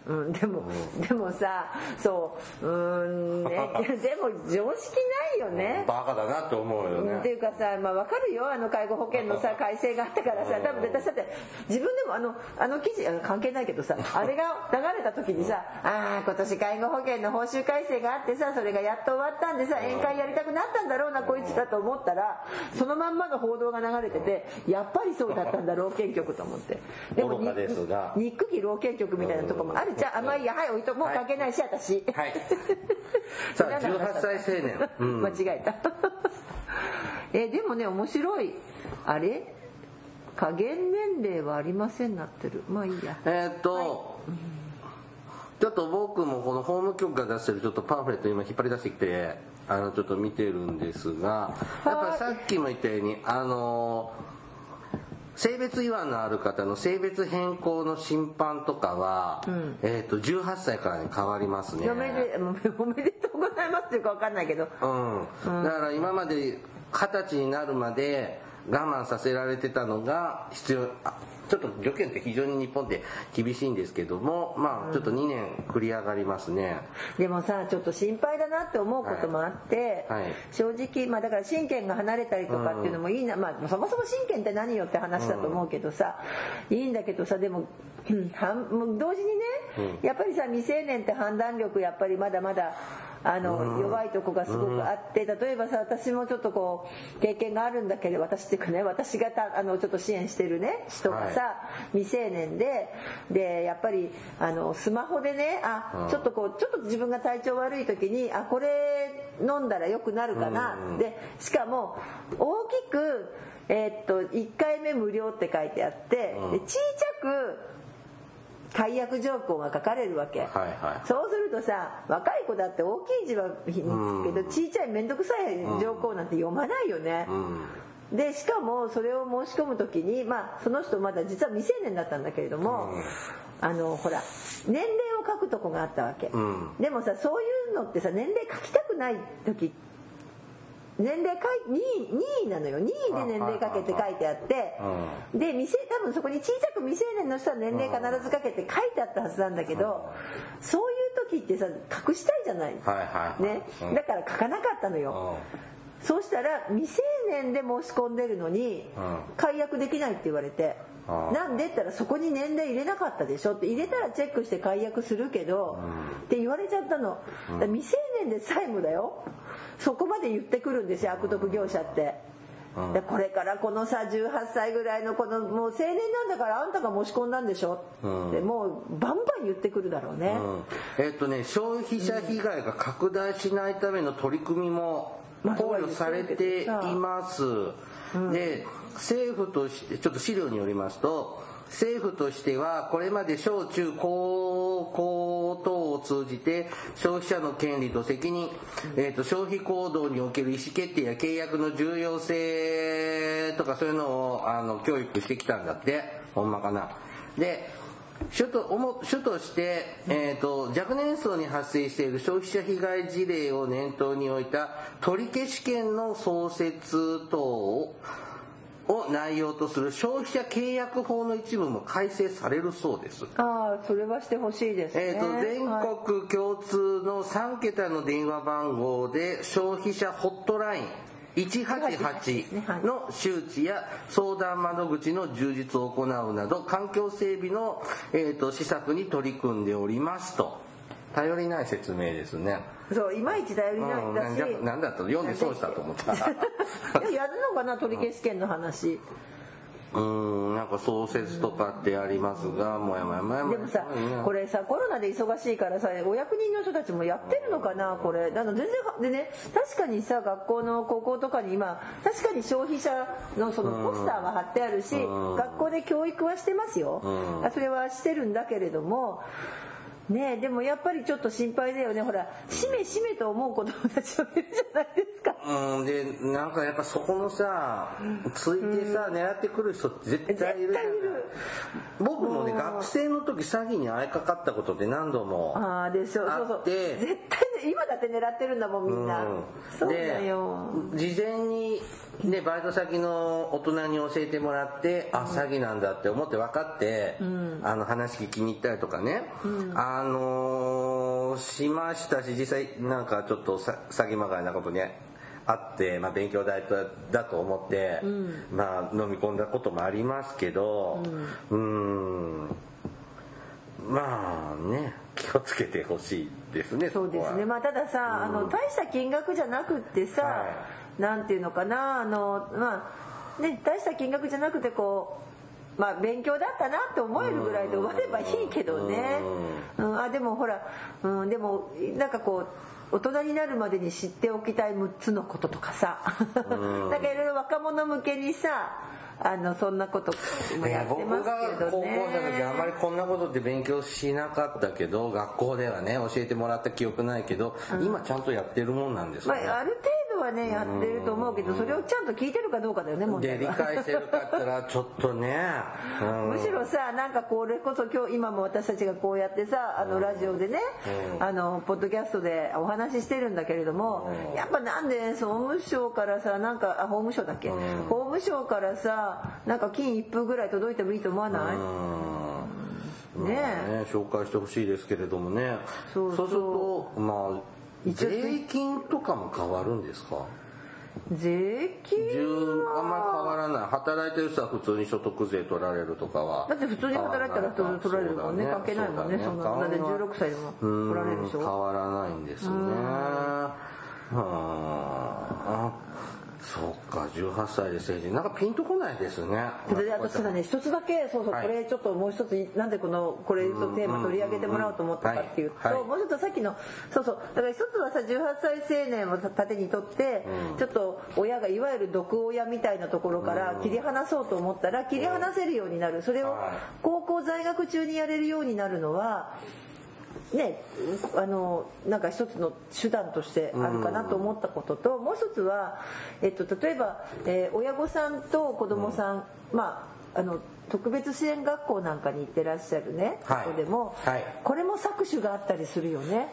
うん、でも、でもさそううーんね。でも常識ないよね。バカだなって思うよね。っていうかさ、まあ、分かるよ。あの介護保険のさ 改正があったからさ。多分私だって自分でもあのあの記事あの関係ないけどさ あれが流れた時にさああ今年介護保険の報酬改正があってさそれがやっと終わったんでさ宴会やりたくなったんだろうなこいつだと思ったらそのまんまの報道が流れててやっぱりそうだったんだ老健局と思って。でも愚かですが。に憎き老健局みたいなとこもあるじゃんあんまりいやはい置いともう関係ないし私。はい。さあ18歳青年、うん。間違えた。えでもね面白い。あれ？加減年齢はありませんなってる。まあいいや。えーっと、ちょっと僕もこの法務局が出してるちょっとパンフレット今引っ張り出してきてあのちょっと見てるんですがやっぱりさっきも言ったようにあの性別違反のある方の性別変更の審判とかは、えーっと18歳からに変わりますね。おめでおめでとうございますっていうか分かんないけどうん、だから今まで二十歳になるまで我慢させられてたのが必要あちょっと条件って非常に日本って厳しいんですけどもまあちょっと2年繰り上がりますね、でもさちょっと心配だなって思うこともあって、はい。はい正直まあだから親権が離れたりとかっていうのもいいな、まあそもそも親権って何よって話だと思うけどさ、いいんだけどさでもうん同時にね、やっぱりさ未成年って判断力やっぱりまだまだあの、弱いとこがすごくあって例えばさ私もちょっとこう経験があるんだけど私っていうかね私がたあのちょっと支援してるね人がさ、未成年ででやっぱりあのスマホでねあ、ちょっとこうちょっと自分が体調悪い時にあこれ飲んだら良くなるかな、でしかも大きくえーっと1回目無料って書いてあって、で小さく解約条項が書かれるわけ、はいはい。そうするとさ若い子だって大きい字は見つくけど小さい面倒くさい条項なんて読まないよね、でしかもそれを申し込む時にまあその人まだ実は未成年だったんだけれども、あのほら年齢を書くとこがあったわけ、ん。でもさそういうのってさ年齢書きたくない時年齢書い任意なのよ。任意で年齢かけて書いてあって。で未成多分そこに小さく未成年の人は年齢必ずかけて書いてあったはずなんだけどそういう時ってさ隠したいじゃない、はいね。うん。だから書かなかったのよ。そうしたら未成年で申し込んでるのにうん。解約できないって言われて。なんでって言ったらそこに年齢入れなかったでしょって。入れたらチェックして解約するけどって言われちゃったの。未成年で債務だよ。そこまで言ってくるんですよ悪徳業者って。でこれからこのさ18歳ぐらいのこのもう青年なんだからあんたが申し込んだんでしょ。ってもうバンバン言ってくるだろうね、うん。えっとね消費者被害が拡大しないための取り組みもまあ考慮されています。で政府としてちょっと資料によりますと政府としてはこれまで小中高校等を通じて消費者の権利と責任、えー、と消費行動における意思決定や契約の重要性とかそういうのをあの教育してきたんだってほんまかな。で主と主主として、えー、と若年層に発生している消費者被害事例を念頭に置いた取消権の創設等をを内容とする消費者契約法の一部も改正されるそうです。ああそれはしてほしいですね、えー、と全はい国共通の3桁の電話番号で消費者ホットライン188の周知や相談窓口の充実を行うなど環境整備の、えー、と施策に取り組んでおりますと頼りない説明ですね。そういまいち頼りないうん、だし、なんだなんだったの？読んで損したと思った。いややるのかな？取り消し権の話。うーんなんか創設とかってありますがもやもやもやもや。でもさこれさコロナで忙しいからさお役人の人たちもやってるのかな？これ。あの全然でね確かにさ学校の高校とかに今確かに消費者のそのポスターは貼ってあるしうん。学校で教育はしてますよ。うん。それはしてるんだけれどもねえでもやっぱりちょっと心配だよね。ほらしめしめと思う子供たちもいるじゃないですか。うんでなんかやっぱそこのさついてさ、狙ってくる人絶対いるじゃない。僕もね学生の時詐欺に遭いかかったことって何度もああでしょそうそう。あって。絶対ね今だって狙ってるんだもんみんな、うん。そうだよ。で事前にねバイト先の大人に教えてもらってあ詐欺なんだって思って分かって、あの話聞きに行ったりとかね、あのーしましたし実際なんかちょっとさ詐欺まがいなことにあって、まあ、勉強代だだと思って、まあ飲み込んだこともありますけどうん。まあね気をつけてほしいですねそうですね。こまあたださ、あの大した金額じゃなくってさ、はなんていうのかなあのまあね大した金額じゃなくてこうまあ勉強だったなって思えるぐらいで終わればいいけどね、うん、あでもほら、うん、でもなんかこう大人になるまでに知っておきたい6つのこととかさ。なんかいろいろ若者向けにさあのそんなこともいやってますがけど高校生の時あんまねりこんなことって勉強しなかったけど学校ではね教えてもらった記憶ないけど、今ちゃんとやってるもんなんですまかね、あ、ある程度はねやってると思うけどそれをちゃんと聞いてるかどうかだよね問で理題は。解してるかったらちょっとね、うん。むしろさなんかこれこそ今日今も私たちがこうやってさあのラジオでね、あのポッドキャストでお話ししてるんだけれども、やっぱなんで総務省からさなんかあ法務省だっけ、法務省からさなんか金一封ぐらい届いてもいいと思わない、うん。ねまあね紹介してほしいですけれどもね。そうするとまあ税金とかも変わるんですか？税金10あんまり変わらない。働いてる人は普通に所得税取られるとかはだって普通に働いたら取られるもんね。そうだ関係ないもんね。そんなの。だって16歳でも取られるでしうん変ょわらないんですね。うんそうか18歳で成人。なんかピンとこないですね。であとただね一つだけそうそう、はい。これちょっともう一つなんでこのこれとテーマ取り上げてもらおうと思ったかっていうと、はい。はい。もうちょっとさっきのそうそうだから一つはさ18歳青年を盾にとって、ちょっと親がいわゆる毒親みたいなところから切り離そうと思ったら切り離せるようになる。それをはい。高校在学中にやれるようになるのはね、あのなんか一つの手段としてあるかなと思ったことと、もう一つは、えっと、例えば、えー親御さんと子供さん、まああの特別支援学校なんかに行ってらっしゃるね、はい。人でも、はい。これも搾取があったりするよね。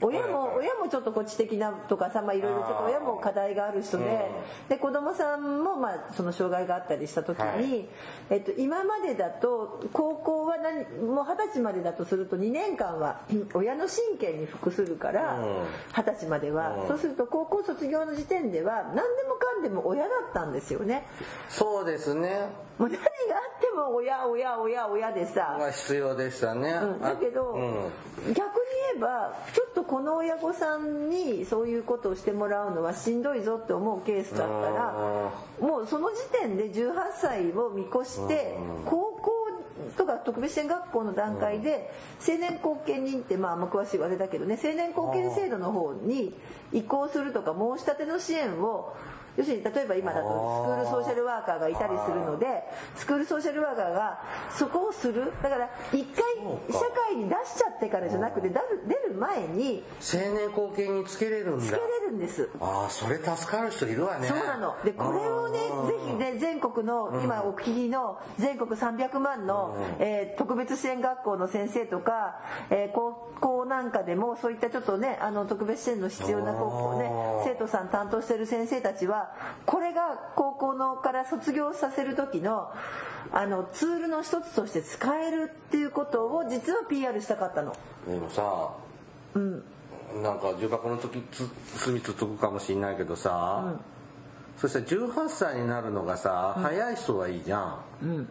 親も親もちょっとこっち的なとかさまあいろいろちょっと親も課題がある人でで子供さんもまあその障害があったりした時に、はい。えっと、今までだと高校は何もう二十歳までだとすると2年間は 親の親権に服するからうん。二十歳までは。そうすると高校卒業の時点では何でもかんでも親だったんですよね。そうですね。もう何があっても親親親親でさ。が必要でしたね、うん。だけど、うん。逆に言えばちょっとこの親御さんにそういうことをしてもらうのはしんどいぞって思うケースだったらもうその時点で18歳を見越して高校とか特別支援学校の段階で青年後見人ってまああんま詳しいあれだけどね青年後見制度の方に移行するとか申し立ての支援を要するに例えば今だとスクールソーシャルワーカーがいたりするのでスクールソーシャルワーカーがそこをする。だから一回社会に出しちゃってからじゃなくて出る前に青年後見につけれるんつけだれるんです。ああそれ助かる人いるわね。そうなの。で、これをねうん、ぜひね、全国の、今お聞きの全国300万の、えー特別支援学校の先生とか、えー高校なんかでも、そういったちょっとね、あの、特別支援の必要な高校ね生徒さん担当してる先生たちは、これが高校のから卒業させる時の、あの、ツールの一つとして使えるっていうことを、実は PR したかったの。でもさうん。なんか重箱の時つ罪つつくかもしんないけどさ、そしたら18歳になるのがさ、早い人はいいじゃんうん。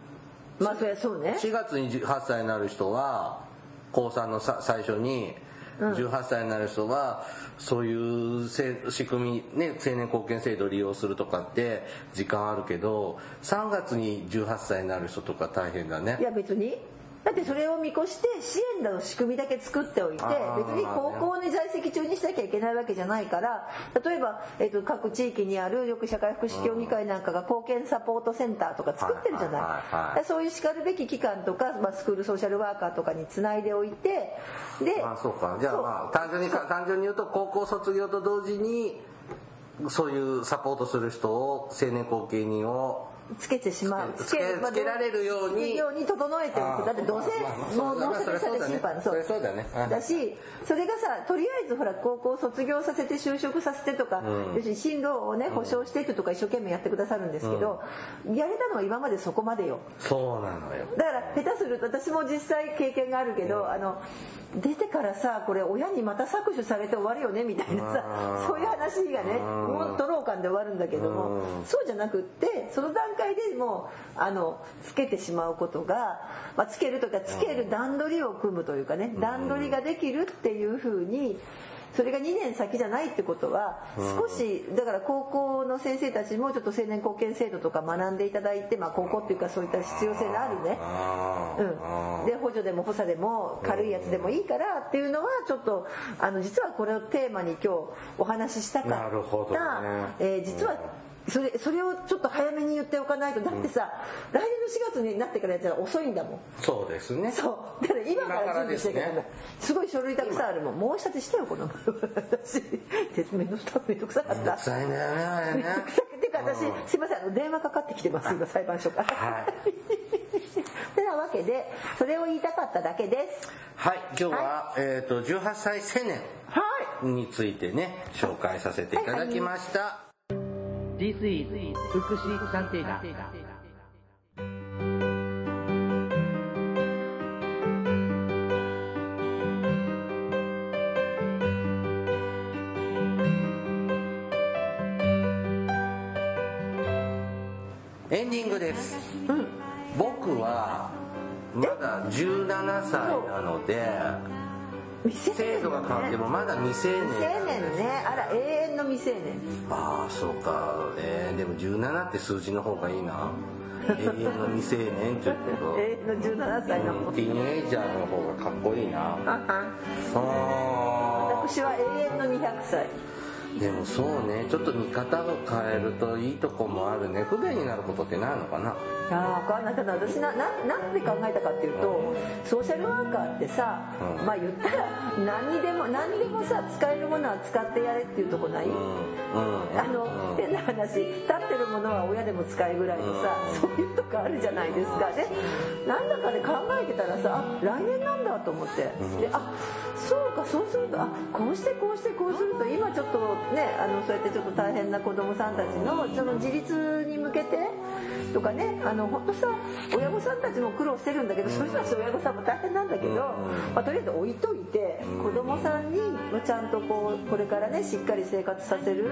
まあ、そりゃそうね。4月に18歳になる人は高3のさ最初に18歳になる人はそういうせ仕組みね青年後見制度を利用するとかって時間あるけど3月に18歳になる人とか大変だね。いや別にだってそれを見越して支援の仕組みだけ作っておいて別に高校に在籍中にしなきゃいけないわけじゃないから例えば、えっと各地域にあるよく社会福祉協議会なんかが貢献サポートセンターとか作ってるじゃない。そういうしかるべき機関とか、まあ、スクールソーシャルワーカーとかにつないでおいてであそうか。じゃあまあ単純にか単純に言うと高校卒業と同時にそういうサポートする人を青年後見人をつけてしまう。つけられるように。ように整えておく。だってどうせもうもう一人され審判そう。そうだね。だしそれがさとりあえずほら高校卒業させて就職させてとか、要するに進路をね保証していくとか一生懸命やってくださるんですけど、やれたのは今までそこまでよ。そうなのよ。だから下手すると私も実際経験があるけど、あの出てからさこれ親にまた搾取されて終わるよねみたいなさうん。そういう話がねもうとろう感で終わるんだけどもうん。そうじゃなくってその段階でもうあのつけてしまうことが、まあ、つけるとかつける段取りを組むというかね段取りができるっていうふうにそれが2年先じゃないってことは少しだから高校の先生たちもちょっと青年後見制度とか学んでいただいて、まあ、高校っていうかそういった必要性のあるね。うん、で補助でも補佐でも軽いやつでもいいからっていうのはちょっとあの実はこれをテーマに今日お話ししたかった。えー実はそれそれをちょっと早めに言っておかないとだってさ、来年の4月になってからやったら遅いんだもん。そうですね。そう。だから今から準備していからすごい書類たくさんあるもん。申し立てしてよこの。私説明のスめんどくさかった。めんどくさいんだよねあれね。てか私、すいませんあの電話かかってきてます今裁判所から。はい。てなわけでそれを言いたかっただけです。はい。今日は、えっ、と18歳青年はい。についてね紹介させていただきました、This is 福祉探偵団。エンディングです、僕はまだ17歳なので未成制度が変わってもまだ未成年未成年ね。あら永遠の未成年ああそうか。えー、でも17って数字の方がいいな。永遠の未成年って言うけど。永遠の17歳のうんティーンエイジャーの方がかっこいいな。あ私は永遠の200歳でもそうねちょっと見方を変えるといいとこもあるね。不便になることってないのかな？いや分かんない。ただ私なななんで考えたかっていうとソーシャルワーカーってさ、うん。まあ言ったら何にでも何でもさ使えるものは使ってやれっていうとこない、うんうん。あのうん変な話立ってるものは親でも使えぐらいのさ、そういうとこあるじゃないですか。でなんだかで考えてたらさあ来年なんだと思って。であそうかそうするとあこうしてこうしてこうすると今ちょっとねあのそうやってちょっと大変な子供さんたちのその自立に向けてとかねあの本当さ親御さんたちも苦労してるんだけど、そういう人たち親御さんも大変なんだけど、まあ、とりあえず置いといて子供さんにちゃんとこうこれからねしっかり生活させる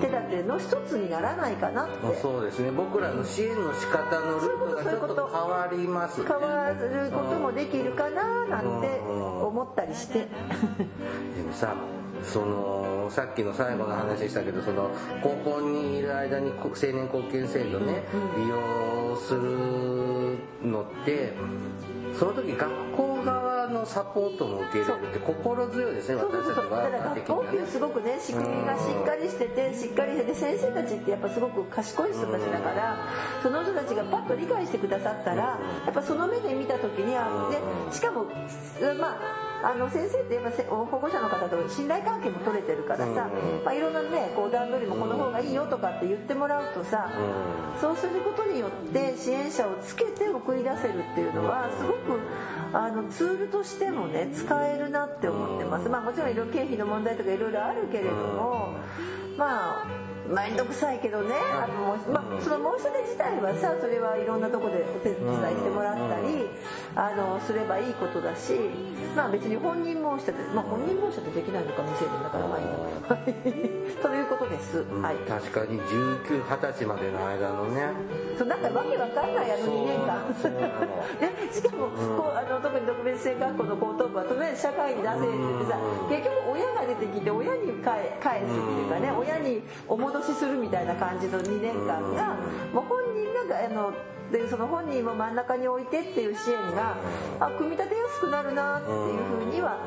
手立ての一つにならないかなって。そうですね。僕らの支援の仕方のルートがちょっと変わりますね。変わることもできるかななんて思ったりして。でもさそのさっきの最後の話でしたけどその高校にいる間にこ青年貢献制度ね利用するのってその時学校側のサポートも受け入れるって心強いですね私たちそうだからは学校っていうすごくね仕組みがしっかりしててしっかりしてて先生たちってやっぱすごく賢い人たちだからその人たちがパッと理解してくださったらやっぱその目で見た時にあでしかもまああの先生ってやっぱせ保護者の方と信頼関係も取れてるからさ、まあ、いろんなねこう段取りもこの方がいいよとかって言ってもらうとさ、そうすることによって支援者をつけて送り出せるっていうのはすごくあのツールとしてもね使えるなって思ってます、まあ、もちろんいろいろ経費の問題とかいろいろあるけれどもまあ面倒くさいけどねあの、まあ、その申し立て自体はさそれはいろんなとこでお手伝いしてもらったりあのすればいいことだし、まあ、別に本人申し立て、まあ、本人申し立てできないのか未成年だからまあいいの ということです、はい。確かに19、20歳までの間のね。そうなんかわけわかんないあの2年間。で しかも、こうあの特に特別支援学校の高等部はとりあえず社会に出せって言ってさ結局親が出てきて親に返返すっていうかね親にお戻しするみたいな感じの2年間がもう本人があのでその本人を真ん中に置いてっていう支援があ組み立てやすくなるなっていうふうには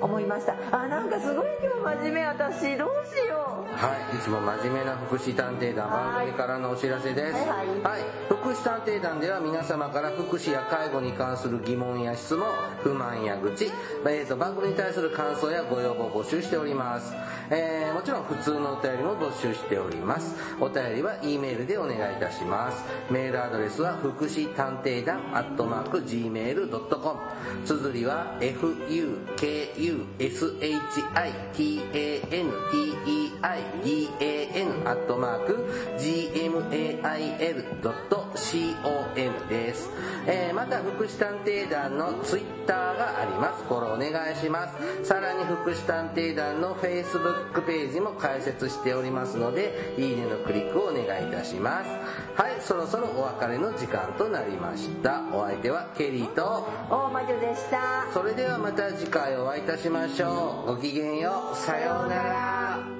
思いましたあなんかすごい今日真面目私どうしようはい、いつも真面目な福祉探偵団番組からのお知らせです。はいはい福祉探偵団では皆様から福祉や介護に関する疑問や質問、不満や愚痴、えー、と番組に対する感想やご要望を募集しております。えーもちろん普通のお便りも募集しております。お便りは E メールでお願いいたします。メールアドレスは福祉探偵団アットマーク Gmail.com 綴りは fukushitanteidan アットマーク gmail.com です、えーまた福祉探偵団のツイッターがあります。フォローお願いします。さらに福祉探偵団の Facebook ページも開設しておりますのでいいねのクリックをお願いいたします。はいそろそろお別れの時間となりました。お相手はケリーと大魔女でした。それではまた次回お会いいたしましょう。ごきげんよう。さようなら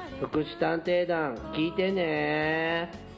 福祉探偵団聞いてね。